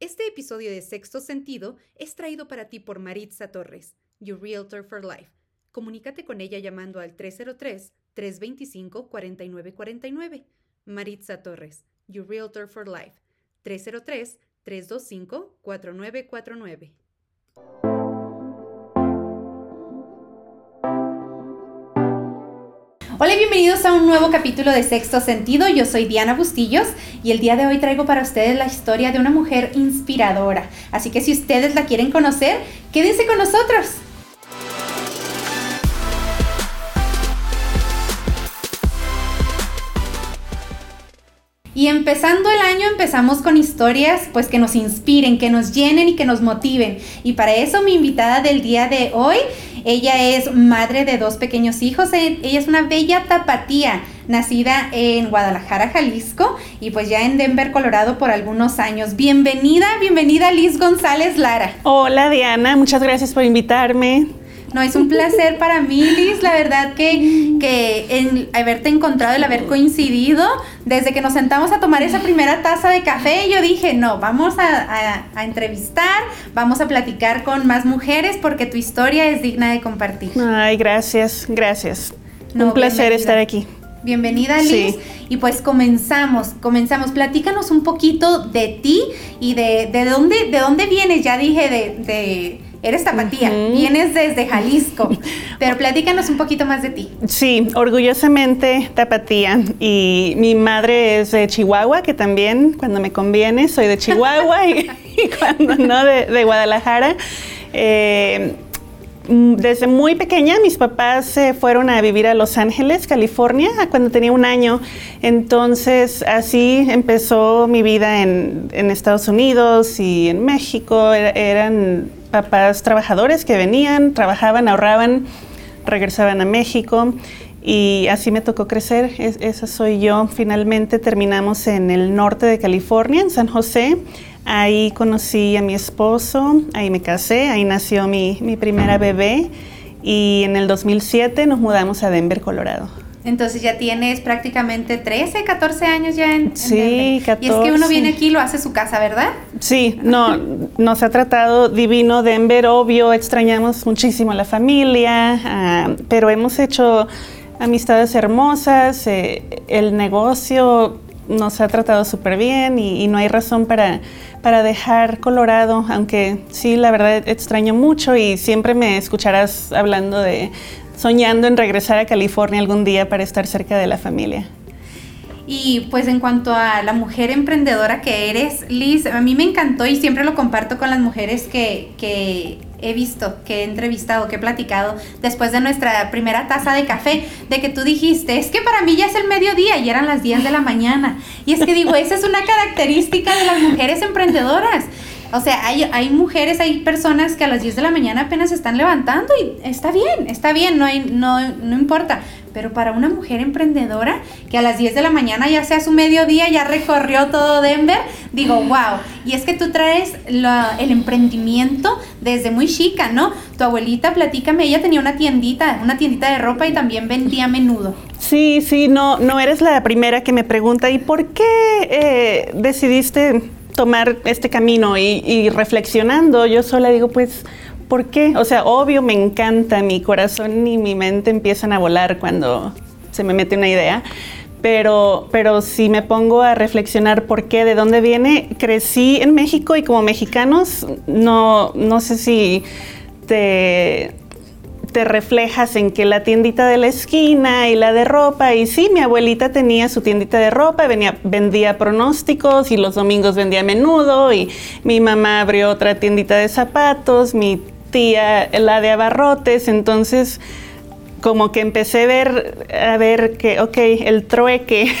Este episodio de Sexto Sentido es traído para ti por Maritza Torres, Your Realtor for Life. Comunícate con ella llamando al 303-325-4949. Maritza Torres, Your Realtor for Life. 303-325-4949. Hola y bienvenidos a un nuevo capítulo de Sexto Sentido. Yo soy Diana Bustillos y el día de hoy traigo para ustedes la historia de una mujer inspiradora. Así que si ustedes la quieren conocer, quédense con nosotros. Y empezando el año empezamos con historias pues que nos inspiren, que nos llenen y que nos motiven. Y para eso mi invitada del día de hoy, ella es madre de dos pequeños hijos, e, ella es una bella tapatía, nacida en Guadalajara, Jalisco y pues ya en Denver, Colorado por algunos años. Bienvenida, bienvenida Liz González Lara. Hola Diana, muchas gracias por invitarme. No, es un placer para mí, Liz, la verdad que, que el haberte encontrado, el haber coincidido, desde que nos sentamos a tomar esa primera taza de café, yo dije, no, vamos a, a, entrevistar, vamos a platicar con más mujeres porque tu historia es digna de compartir. Ay, gracias, gracias. un placer estar aquí. Bienvenida Liz. Y pues comenzamos, comenzamos. Platícanos un poquito de ti y de, de dónde, de dónde vienes. Ya dije de, de Eres tapatía, vienes desde Jalisco, pero platícanos un poquito más de ti. Sí, orgullosamente tapatía. Y mi madre es de Chihuahua, que también cuando me conviene soy de Chihuahua y, cuando no de, Guadalajara. Eh, desde muy pequeña mis papás se fueron a vivir a Los Ángeles, California, cuando tenía un año. Entonces así empezó mi vida en, Estados Unidos y en México. eran papás trabajadores que venían, trabajaban, ahorraban, regresaban a México y así me tocó crecer. esa soy yo. Finalmente terminamos en el norte de California, en San José. Ahí conocí a mi esposo, ahí me casé, ahí nació mi, mi primera bebé y en el 2007 nos mudamos a Denver, Colorado. Entonces ya tienes prácticamente 13, 14 años ya en, Sí, 14. Y es que uno viene aquí y lo hace su casa, ¿verdad? Sí, no, nos ha tratado divino Denver, obvio, extrañamos muchísimo a la familia, ah, pero hemos hecho amistades hermosas, eh, el negocio nos ha tratado súper bien y, y, no hay razón para, para dejar Colorado, aunque sí, la verdad extraño mucho y siempre me escucharás hablando de, soñando en regresar a California algún día para estar cerca de la familia. Y pues en cuanto a la mujer emprendedora que eres, Liz, a mí me encantó y siempre lo comparto con las mujeres que, que he visto, que he entrevistado, que he platicado después de nuestra primera taza de café, de que tú dijiste, es que para mí ya es el mediodía y eran las 10 de la mañana. Y es que digo, esa es una característica de las mujeres emprendedoras. O sea, hay, hay mujeres, hay personas que a las 10 de la mañana apenas se están levantando y está bien, está bien, no, hay, no, no importa. Pero para una mujer emprendedora que a las 10 de la mañana ya sea su mediodía, ya recorrió todo Denver, digo, wow. Y es que tú traes el emprendimiento desde muy chica, ¿no? Tu abuelita, platícame, ella tenía una tiendita, una tiendita de ropa y también vendía a menudo. Sí, sí, no, no eres la primera que me pregunta, ¿y por qué eh, decidiste tomar este camino y, reflexionando, yo sola digo, pues, ¿por qué? O sea, obvio me encanta, mi corazón y mi mente empiezan a volar cuando se me mete una idea. Pero, pero si me pongo a reflexionar por qué, de dónde viene, crecí en México y como mexicanos, no, no sé si te, te reflejas en que la tiendita de la esquina y la de ropa, y sí, mi abuelita tenía su tiendita de ropa, venía, vendía pronósticos y los domingos vendía menudo, y mi mamá abrió otra tiendita de zapatos, mi tía la de abarrotes, entonces como que empecé a ver, a ver que, ok, el trueque.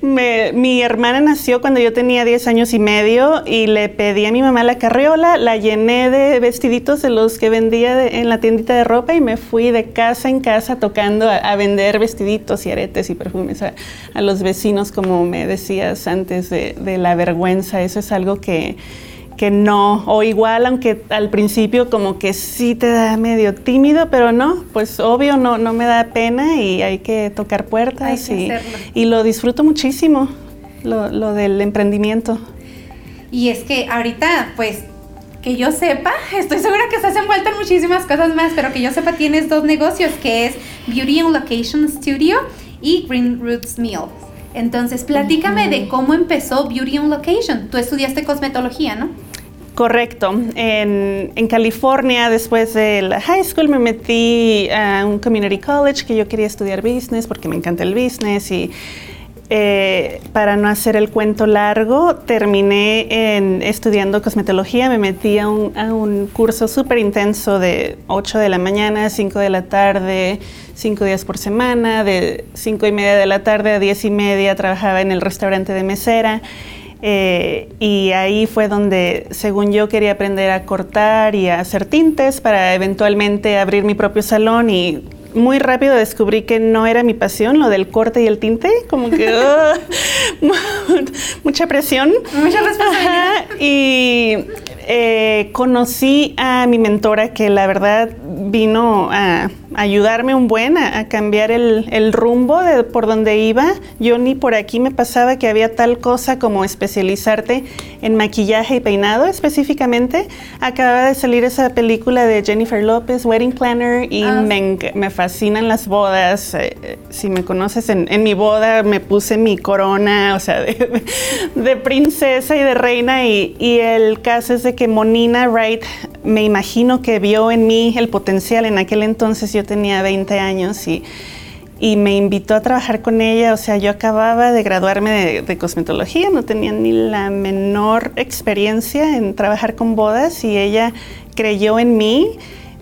mi hermana nació cuando yo tenía 10 años y medio y le pedí a mi mamá la carriola, la llené de vestiditos de los que vendía en la tiendita de ropa y me fui de casa en casa tocando a, vender vestiditos y aretes y perfumes a, los vecinos, como me decías antes de, de la vergüenza. Eso es algo que que no, o igual, aunque al principio como que sí te da medio tímido, pero no, pues obvio no, no me da pena y hay que tocar puertas y, y, lo disfruto muchísimo, lo, lo del emprendimiento. Y es que ahorita, pues, que yo sepa, estoy segura que estás envuelta en muchísimas cosas más, pero que yo sepa tienes dos negocios, que es Beauty and Location Studio y Green Roots Meal. Entonces, platícame de cómo empezó Beauty and Location. Tú estudiaste cosmetología, ¿no? Correcto. En, California, después de la high school, me metí a un community college que yo quería estudiar business porque me encanta el business y eh, para no hacer el cuento largo, terminé en, estudiando cosmetología, me metí a un, a un curso súper intenso de 8 de la mañana, 5 de la tarde, 5 días por semana, de 5 y media de la tarde a 10 y media trabajaba en el restaurante de mesera. Eh, y ahí fue donde, según yo, quería aprender a cortar y a hacer tintes para eventualmente abrir mi propio salón y muy rápido descubrí que no era mi pasión, lo del corte y el tinte, como que mucha presión. Mucha responsabilidad. y eh, conocí a mi mentora que la verdad vino a ayudarme un buen a, cambiar el, rumbo de por donde iba. Yo ni por aquí me pasaba que había tal cosa como especializarte en maquillaje y peinado específicamente. Acababa de salir esa película de Jennifer Lopez, Wedding Planner, y ah, me, fascinan las bodas. Eh, si me conoces, en, mi boda me puse mi corona, o sea, de, princesa y de reina, y, y el caso es de que Monina Wright me imagino que vio en mí el potencial. En aquel entonces yo tenía 20 años y, y me invitó a trabajar con ella. O sea, yo acababa de graduarme de, cosmetología, no tenía ni la menor experiencia en trabajar con bodas y ella creyó en mí,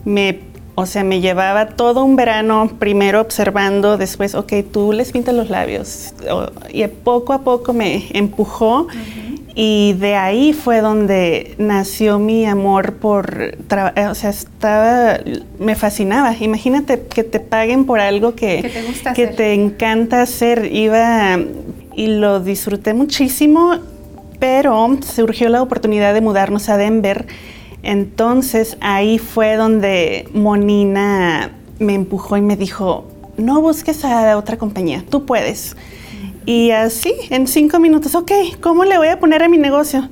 me o sea, me llevaba todo un verano primero observando, después, ok, tú les pintas los labios. y poco a poco me empujó. Y de ahí fue donde nació mi amor por, eh, o sea, estaba, me fascinaba. Imagínate que te paguen por algo que, que, te, encanta hacer. Iba y lo disfruté muchísimo, pero surgió la oportunidad de mudarnos a Denver. Entonces ahí fue donde Monina me empujó y me dijo, no busques a otra compañía, tú puedes. Y así, en cinco minutos, ok, ¿cómo le voy a poner a mi negocio?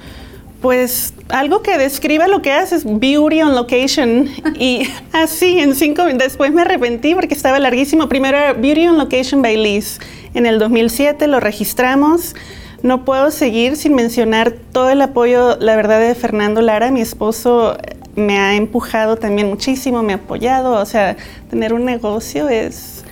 Pues algo que describa lo que haces, beauty on location. y así, en cinco después me arrepentí porque estaba larguísimo. Primero era Beauty on Location by Liz. En el 2007 lo registramos. No puedo seguir sin mencionar todo el apoyo, la verdad, de Fernando Lara, mi esposo me ha empujado también muchísimo, me ha apoyado, o sea, tener un negocio es,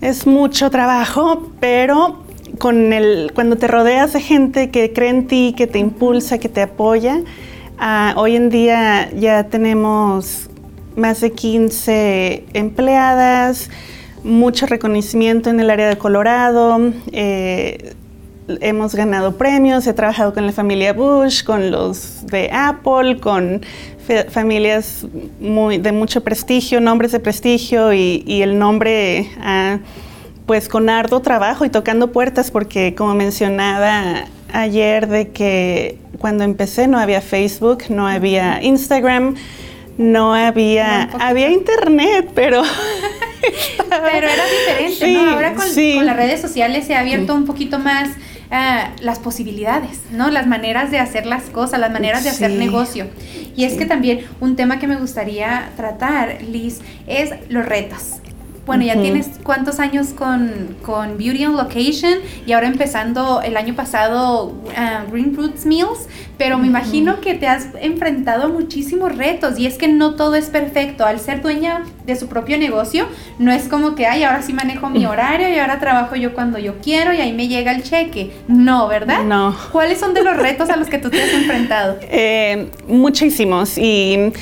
es mucho trabajo, pero con el, cuando te rodeas de gente que cree en ti, que te impulsa, que te apoya, ah, hoy en día ya tenemos más de 15 empleadas, mucho reconocimiento en el área de Colorado, eh, hemos ganado premios, he trabajado con la familia Bush, con los de Apple, con familias muy, de mucho prestigio, nombres de prestigio y, el nombre... a pues con arduo trabajo y tocando puertas porque como mencionaba ayer de que cuando empecé no había Facebook, no había Instagram, no había, había internet, pero... pero era diferente, ¿no? Ahora con, las redes sociales se ha abierto un poquito más ah, las posibilidades, ¿no? Las maneras de hacer las cosas, las maneras de hacer negocio. Y es que también un tema que me gustaría tratar, Liz, es los retos. Bueno, ya tienes cuántos años con, con, Beauty on Location y ahora empezando el año pasado uh, Green Roots Meals, pero me imagino que te has enfrentado a muchísimos retos y es que no todo es perfecto. Al ser dueña de su propio negocio, no es como que, ay, ahora sí manejo mi horario y ahora trabajo yo cuando yo quiero y ahí me llega el cheque. No, ¿verdad? No. ¿Cuáles son de los retos a los que tú te has enfrentado? Eh, muchísimos y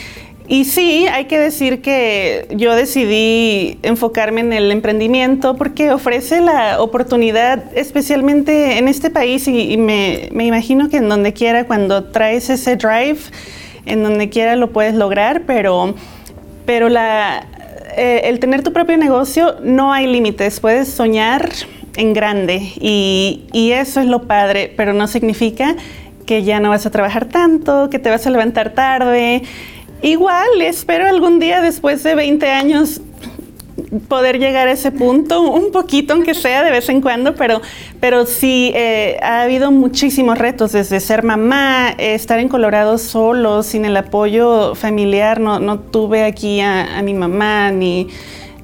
y sí, hay que decir que yo decidí enfocarme en el emprendimiento porque ofrece la oportunidad, especialmente en este país y, me, imagino que en donde quiera, cuando traes ese drive, en donde quiera lo puedes lograr, pero, pero la, eh, el tener tu propio negocio no hay límites, puedes soñar en grande y, y eso es lo padre, pero no significa que ya no vas a trabajar tanto, que te vas a levantar tarde. Igual, espero algún día después de 20 años poder llegar a ese punto, un poquito aunque sea de vez en cuando, pero, pero sí, eh, ha habido muchísimos retos, desde ser mamá, estar en Colorado solo, sin el apoyo familiar, no, no tuve aquí a mi mamá, ni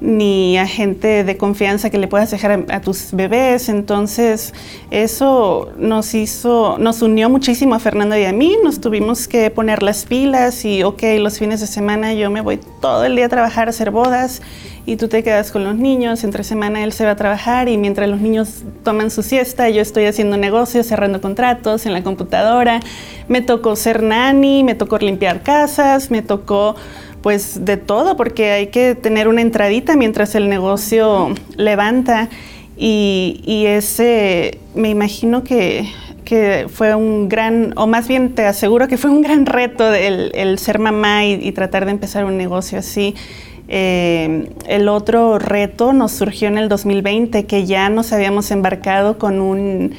ni a gente de confianza que le puedas dejar a, tus bebés. Entonces, eso nos hizo, nos unió muchísimo a Fernando y a mí. Nos tuvimos que poner las pilas y, ok, los fines de semana yo me voy todo el día a trabajar, a hacer bodas y tú te quedas con los niños. Entre semana él se va a trabajar y mientras los niños toman su siesta, yo estoy haciendo negocios, cerrando contratos en la computadora. Me tocó ser nani, me tocó limpiar casas, me tocó pues de todo, porque hay que tener una entradita mientras el negocio levanta. Y, ese, me imagino que, fue un gran, o más bien te aseguro que fue un gran reto el, ser mamá y, tratar de empezar un negocio así. Eh, el otro reto nos surgió en el 2020, que ya nos habíamos embarcado con un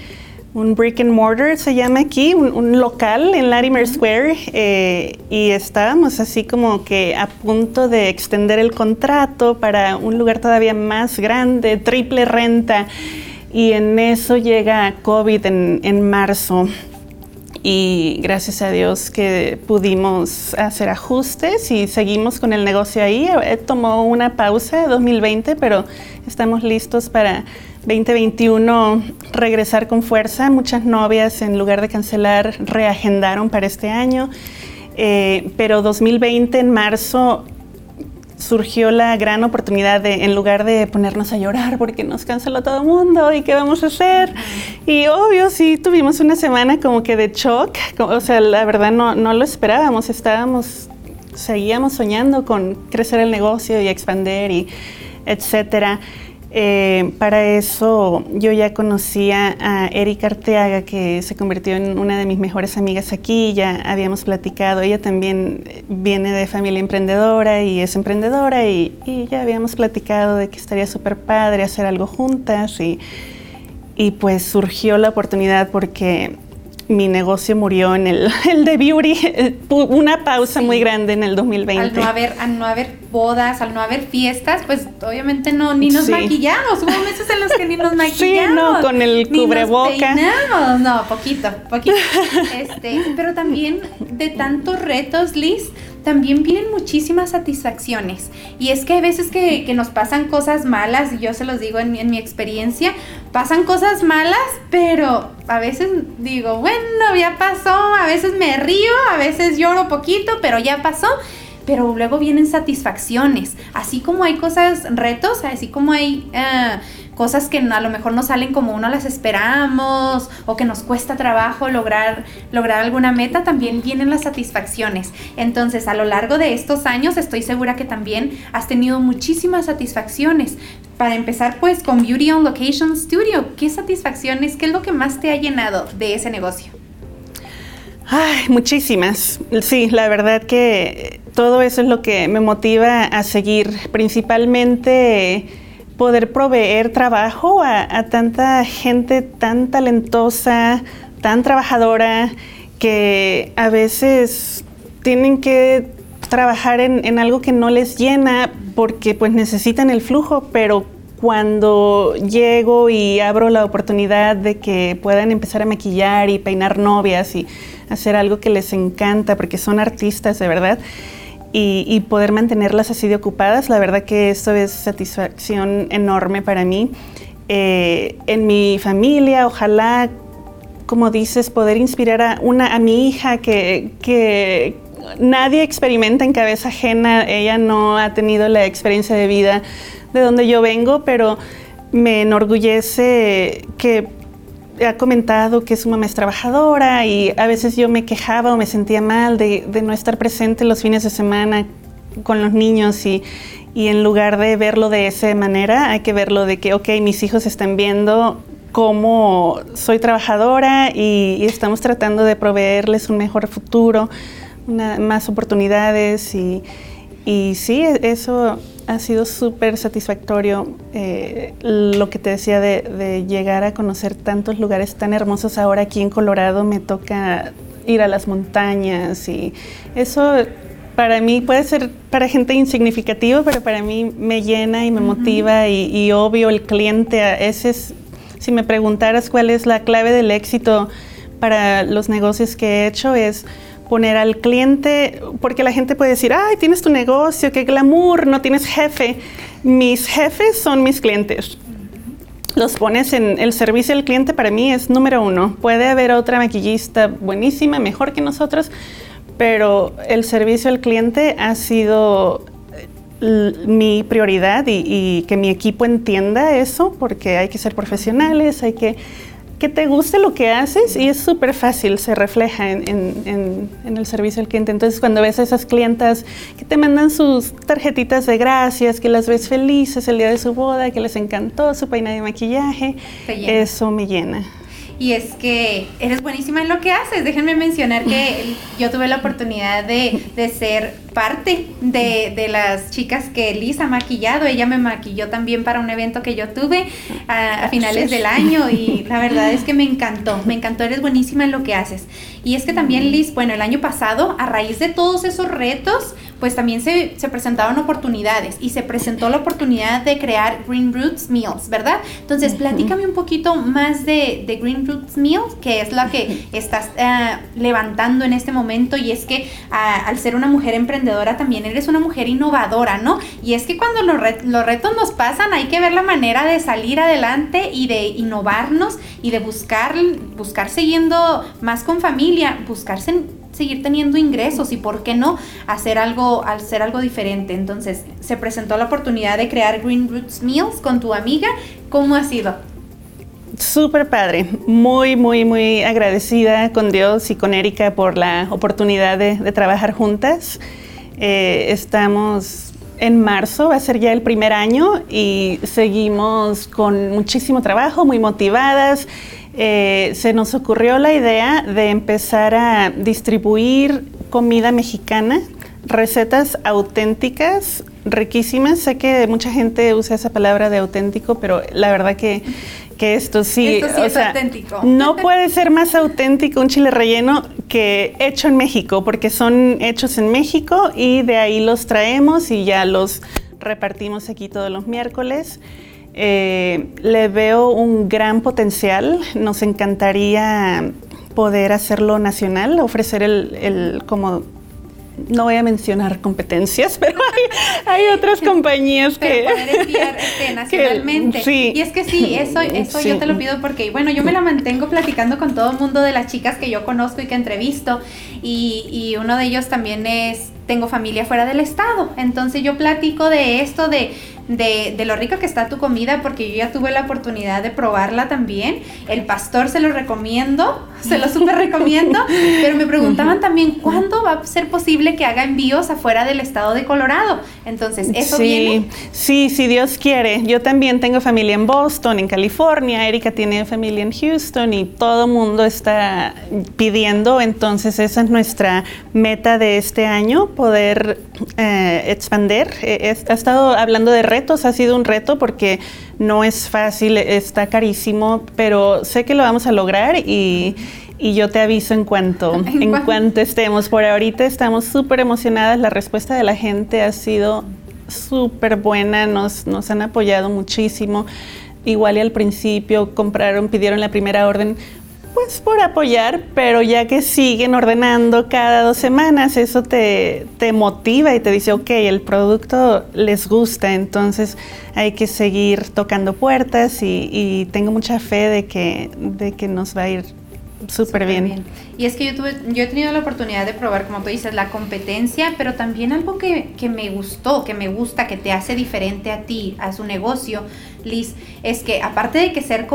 un brick and mortar se llama aquí, un, local en Latimer Square eh, y estábamos así como que a punto de extender el contrato para un lugar todavía más grande, triple renta y en eso llega COVID en, en marzo y gracias a Dios que pudimos hacer ajustes y seguimos con el negocio ahí. Eh, tomó una pausa 2020, pero estamos listos para 2021 regresar con fuerza. Muchas novias, en lugar de cancelar, reagendaron para este año. Eh, pero 2020, en marzo, surgió la gran oportunidad de, en lugar de ponernos a llorar porque nos canceló todo el mundo y qué vamos a hacer. Y obvio, sí, tuvimos una semana como que de shock. O sea, la verdad no, no lo esperábamos. Estábamos, seguíamos soñando con crecer el negocio y expandir y etcétera. Eh, para eso yo ya conocía a Erika Arteaga, que se convirtió en una de mis mejores amigas aquí, ya habíamos platicado, ella también viene de familia emprendedora y es emprendedora y, ya habíamos platicado de que estaría súper padre hacer algo juntas y pues surgió la oportunidad porque mi negocio murió en el, el de Beauty, una pausa muy grande en el 2020. Al no, haber, al no haber bodas, al no haber fiestas, pues obviamente no, ni nos maquillamos. Hubo meses en los que ni nos maquillamos. Sí, no, con el cubreboca. No, poquito, poquito. Este, pero también de tantos retos, Liz, también vienen muchísimas satisfacciones. Y es que hay veces que, nos pasan cosas malas, y yo se los digo en, en mi experiencia, pasan cosas malas, pero a veces digo, bueno, ya pasó, a veces me río, a veces lloro poquito, pero ya pasó pero luego vienen satisfacciones. Así como hay cosas, retos, así como hay eh, cosas que a lo mejor no salen como uno las esperamos o que nos cuesta trabajo lograr, lograr alguna meta, también vienen las satisfacciones. Entonces, a lo largo de estos años, estoy segura que también has tenido muchísimas satisfacciones. Para empezar, pues, con Beauty on Location Studio, ¿qué satisfacciones, qué es lo que más te ha llenado de ese negocio? Ay, muchísimas. Sí, la verdad que todo eso es lo que me motiva a seguir, principalmente poder proveer trabajo a, tanta gente tan talentosa, tan trabajadora, que a veces tienen que trabajar en, en, algo que no les llena porque pues necesitan el flujo, pero cuando llego y abro la oportunidad de que puedan empezar a maquillar y peinar novias y hacer algo que les encanta porque son artistas de verdad, y, poder mantenerlas así de ocupadas, la verdad que esto es satisfacción enorme para mí. Eh, en mi familia, ojalá, como dices, poder inspirar a, una, a mi hija que, que nadie experimenta en cabeza ajena, ella no ha tenido la experiencia de vida de donde yo vengo, pero me enorgullece que ha comentado que su mamá es trabajadora y a veces yo me quejaba o me sentía mal de, no estar presente los fines de semana con los niños y, en lugar de verlo de esa manera, hay que verlo de que, ok, mis hijos están viendo cómo soy trabajadora y, estamos tratando de proveerles un mejor futuro, más oportunidades y, y sí, eso ha sido súper satisfactorio eh, lo que te decía de, llegar a conocer tantos lugares tan hermosos. Ahora aquí en Colorado me toca ir a las montañas y eso para mí puede ser para gente insignificativo, pero para mí me llena y me motiva y, obvio el cliente, ese es si me preguntaras cuál es la clave del éxito para los negocios que he hecho, es poner al cliente, porque la gente puede decir, ay, tienes tu negocio, qué glamour, no tienes jefe. Mis jefes son mis clientes los pones en el servicio al cliente para mí es número uno. Puede haber otra maquillista buenísima, mejor que nosotros, pero el servicio al cliente ha sido eh, mi prioridad y, y, que mi equipo entienda eso, porque hay que ser profesionales, hay que que te guste lo que haces y es súper fácil, se refleja en, el servicio al cliente. Entonces, cuando ves a esas clientas que te mandan sus tarjetitas de gracias, que las ves felices el día de su boda, que les encantó su peina de maquillaje, eso me llena y es que eres buenísima en lo que haces. Déjenme mencionar que yo tuve la oportunidad de, ser parte de, las chicas que Liz ha maquillado. Ella me maquilló también para un evento que yo tuve a, finales del año y la verdad es que me encantó, me encantó, eres buenísima en lo que haces. Y es que también Liz, bueno, el año pasado, a raíz de todos esos retos, pues también se, se, presentaron oportunidades y se presentó la oportunidad de crear Green Roots Meals, ¿verdad? Entonces, platícame un poquito más de, de Green Roots Meals, que es la que estás eh, levantando en este momento y es que ah, al ser una mujer emprendedora también eres una mujer innovadora, ¿no? Y es que cuando los, los retos nos pasan hay que ver la manera de salir adelante y de innovarnos y de buscar, buscar siguiendo más con familia, buscarse seguir teniendo ingresos y por qué no hacer algo, hacer algo diferente. Entonces se presentó la oportunidad de crear Green Roots Meals con tu amiga. ¿Cómo ha sido? Súper padre, muy, muy, muy agradecida con Dios y con Erika por la oportunidad de, trabajar juntas. Eh, estamos en marzo, va a ser ya el primer año y seguimos con muchísimo trabajo, muy motivadas. Eh, se nos ocurrió la idea de empezar a distribuir comida mexicana, recetas auténticas, riquísimas. Sé que mucha gente usa esa palabra de auténtico, pero la verdad que, esto sí, es auténtico. No puede ser más auténtico un chile relleno que hecho en México, porque son hechos en México y de ahí los traemos y ya los repartimos aquí todos los miércoles. Eh, le veo un gran potencial. Nos encantaría poder hacerlo nacional, ofrecer el, como no voy a mencionar competencias, pero hay, otras compañías que... Poder enviar este, nacionalmente. Y es que sí, eso, eso yo te lo pido porque, bueno, yo me la mantengo platicando con todo el mundo de las chicas que yo conozco y que entrevisto. Y, y uno de ellos también es, tengo familia fuera del estado. Entonces yo platico de esto, de de, de, lo rica que está tu comida, porque yo ya tuve la oportunidad de probarla también. El pastor se lo recomiendo, se lo súper recomiendo, pero me preguntaban también cuándo va a ser posible que haga envíos afuera del estado de Colorado. Entonces, ¿eso sí, viene? Sí, si Dios quiere. Yo también tengo familia en Boston, en California, Erika tiene familia en Houston y todo mundo está pidiendo, entonces esa es nuestra meta de este año, poder eh, expander. He, he estado hablando de retos, ha sido un reto porque no es fácil, está carísimo, pero sé que lo vamos a lograr y, yo te aviso en cuanto, en, cuanto estemos. Por ahorita estamos súper emocionadas, la respuesta de la gente ha sido súper buena, nos, nos han apoyado muchísimo. Igual y al principio compraron, pidieron la primera orden pues por apoyar, pero ya que siguen ordenando cada dos semanas, eso te, te, motiva y te dice, ok, el producto les gusta, entonces hay que seguir tocando puertas y, tengo mucha fe de que, de que nos va a ir súper bien. Y es que yo, tuve, yo he tenido la oportunidad de probar, como tú dices, la competencia, pero también algo que, que me gustó, que me gusta, que te hace diferente a ti, a su negocio, Liz, es que aparte de que ser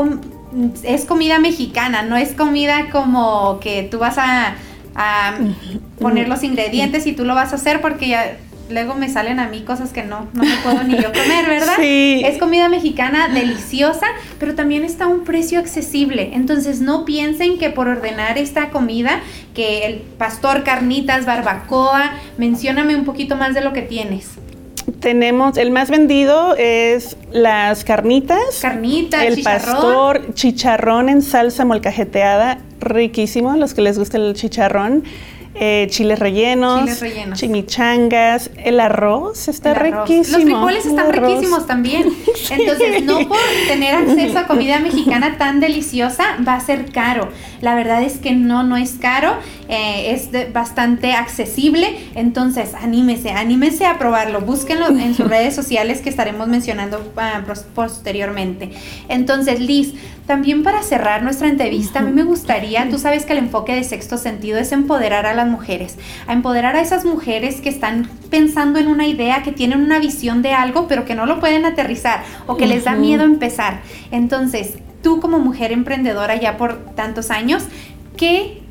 es comida mexicana, no es comida como que tú vas a, poner los ingredientes y tú lo vas a hacer porque ya luego me salen a mí cosas que no, no me puedo ni yo comer, ¿verdad? Sí. Es comida mexicana deliciosa, pero también está a un precio accesible. Entonces no piensen que por ordenar esta comida, que el pastor carnitas, barbacoa, mencióname un poquito más de lo que tienes. Tenemos, el más vendido es las carnitas. Carnitas, el pastor, chicharrón en salsa molcajeteada, riquísimo, los que les gusta el chicharrón. eh, chiles rellenos, Chiles rellenos. chimichangas, el arroz está El arroz. riquísimo. Los frijoles están riquísimos también. Entonces, no por tener acceso a comida mexicana tan deliciosa va a ser caro. La verdad es que no, no es caro. Eh, es de- bastante accesible. Entonces, anímese, anímese a probarlo. Búsquenlo en sus redes sociales que estaremos mencionando ah, posteriormente. Entonces, Liz, también para cerrar nuestra entrevista, a mí me gustaría, tú sabes que el enfoque de sexto sentido es empoderar a las mujeres, a empoderar a esas mujeres que están pensando en una idea, que tienen una visión de algo, pero que no lo pueden aterrizar o que les da miedo empezar. Entonces, tú como mujer emprendedora ya por tantos años, ¿qué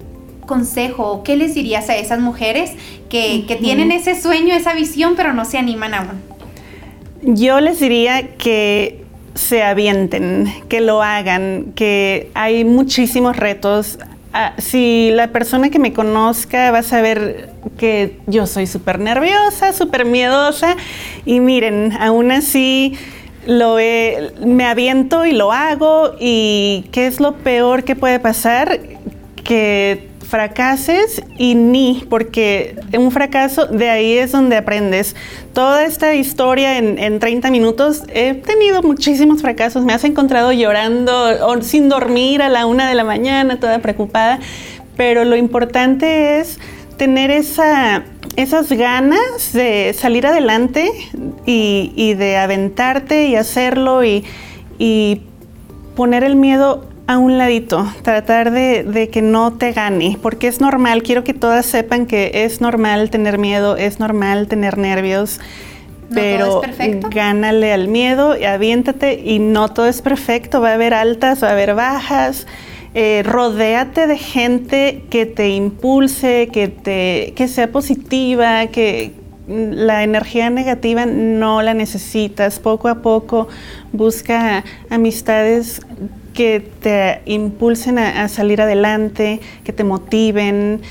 consejo o qué les dirías a esas mujeres que, tienen ese sueño, esa visión, pero no se animan aún? Yo les diría que se avienten, que lo hagan, que hay muchísimos retos. Ah, si la persona que me conozca va a saber que yo soy súper nerviosa, súper miedosa y miren, aún así lo he- me aviento y lo hago y ¿qué es lo peor que puede pasar? Que fracases y ni, porque un fracaso de ahí es donde aprendes. Toda esta historia en, en 30 minutos, he tenido muchísimos fracasos, me has encontrado llorando o sin dormir a la una de la mañana, toda preocupada, pero lo importante es tener esa, esas ganas de salir adelante y, y de aventarte y hacerlo y, y poner el miedo a un ladito, tratar de, de que no te gane, porque es normal, quiero que todas sepan que es normal tener miedo, es normal tener nervios, No pero es perfecto. gánale al miedo y aviéntate y no todo es perfecto, va a haber altas, va a haber bajas. Eh, rodéate de gente que te impulse, que, te, que sea positiva, que la energía negativa no la necesitas. Poco a poco busca amistades que te impulsen a, salir adelante, que te motiven.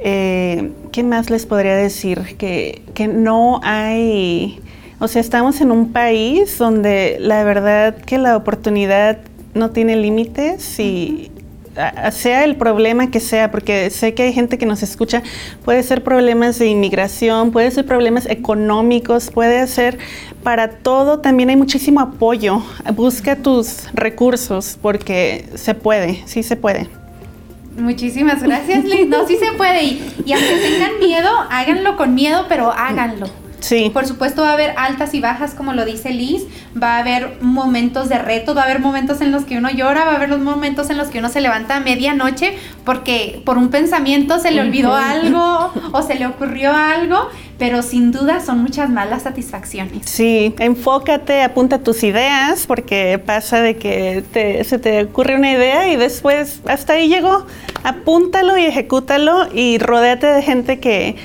Eh, ¿Qué más les podría decir? Que, que no hay, o sea, estamos en un país donde la verdad que la oportunidad no tiene límites y sea el problema que sea, porque sé que hay gente que nos escucha, puede ser problemas de inmigración, puede ser problemas económicos, puede ser para todo, también hay muchísimo apoyo. Busca tus recursos porque se puede, sí se puede. Muchísimas gracias, Liz. No, sí se puede. Y, y aunque tengan miedo, háganlo con miedo, pero háganlo. Sí. Por supuesto va a haber altas y bajas, como lo dice Liz, va a haber momentos de reto, va a haber momentos en los que uno llora, va a haber los momentos en los que uno se levanta a medianoche porque por un pensamiento se le olvidó algo o se le ocurrió algo, pero sin duda son muchas más las satisfacciones. Sí, enfócate, apunta tus ideas, porque pasa de que te- se te ocurre una idea y después hasta ahí llegó. Apúntalo y ejecútalo y rodéate de gente que,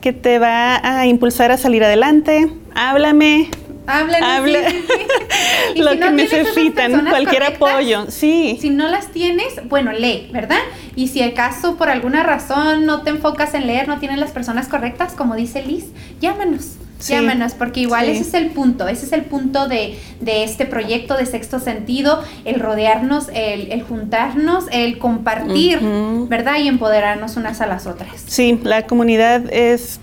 que te va a impulsar a salir adelante. Háblame. Háblanos, Habla sí, sí, sí. Y lo si que no necesitan, cualquier apoyo. Sí. Si no las tienes, bueno, lee, ¿verdad? Y si acaso por alguna razón no te enfocas en leer, no tienes las personas correctas, como dice Liz, llámanos. Sí. Llámanos, porque igual Sí. ese es el punto, ese es el punto de, de este proyecto de sexto sentido, el rodearnos, el, el juntarnos, el compartir. ¿verdad? Y empoderarnos unas a las otras. Sí, la comunidad es...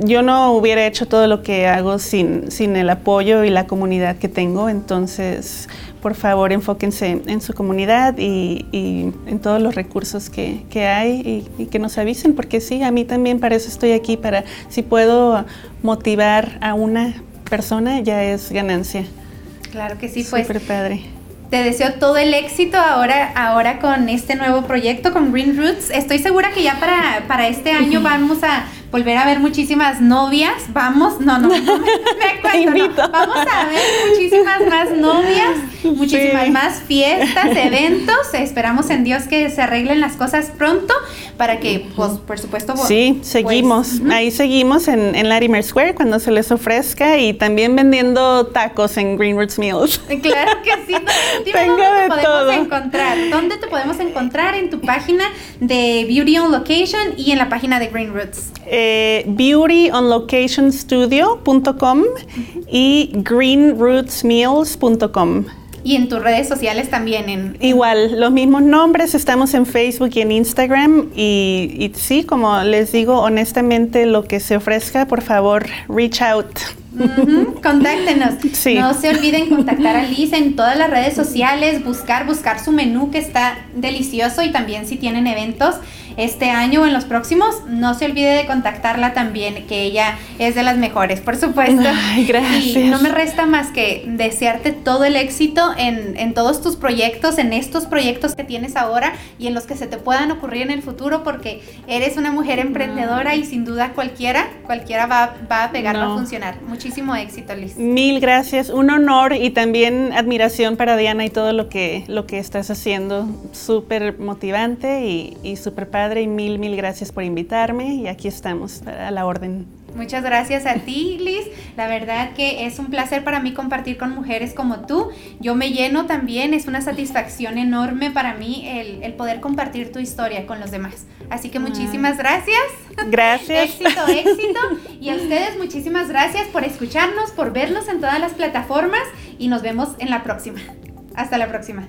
Yo no hubiera hecho todo lo que hago sin, sin el apoyo y la comunidad que tengo, entonces por favor enfóquense en su comunidad y, y en todos los recursos que, que hay y, y que nos avisen, porque sí, a mí también para eso estoy aquí, para si puedo motivar a una persona ya es ganancia. Claro que sí, pues. Súper padre. Te deseo todo el éxito ahora, ahora con este nuevo proyecto, con Green Roots. Estoy segura que ya para, para este año vamos a volver a ver muchísimas novias. Vamos, no, no, no me, cuento, no. Vamos a ver muchísimas más novias, muchísimas Sí. más fiestas, eventos. Esperamos en Dios que se arreglen las cosas pronto para que, pues, por supuesto, Sí, pues, seguimos. ujú. Ahí seguimos en, en Latimer Square cuando se les ofrezca y también vendiendo tacos en Green Roots Meals. Claro que sí. Dime Tengo de todo. Encontrar. ¿Dónde te podemos encontrar? En tu página de Beauty on Location y en la página de Green Roots. Eh, beautyonlocationstudio.com y greenrootsmeals.com. Y en tus redes sociales también. En, Igual, los mismos nombres, estamos en Facebook y en Instagram. Y, y sí, como les digo, honestamente, lo que se ofrezca, por favor, reach out. Contáctenos. No se olviden contactar a Liz en todas las redes sociales, buscar, buscar su menú que está delicioso y también si tienen eventos este año o en los próximos, no se olvide de contactarla también, que ella es de las mejores, por supuesto. Ay, gracias. Y no me resta más que desearte todo el éxito en, en todos tus proyectos, en estos proyectos que tienes ahora y en los que se te puedan ocurrir en el futuro, porque eres una mujer emprendedora y sin duda cualquiera, cualquiera va, va a pegar, va a funcionar. Muchísimo éxito, Liz. Mil gracias, un honor y también admiración para Diana y todo lo que, lo que estás haciendo. Súper motivante y, y súper padre y mil, mil gracias por invitarme y aquí estamos a la orden. Muchas gracias a ti, Liz. La verdad que es un placer para mí compartir con mujeres como tú. Yo me lleno también, es una satisfacción enorme para mí el, poder compartir tu historia con los demás. Así que muchísimas gracias. Gracias. éxito, éxito. Y a ustedes muchísimas gracias por escucharnos, por vernos en todas las plataformas y nos vemos en la próxima. Hasta la próxima.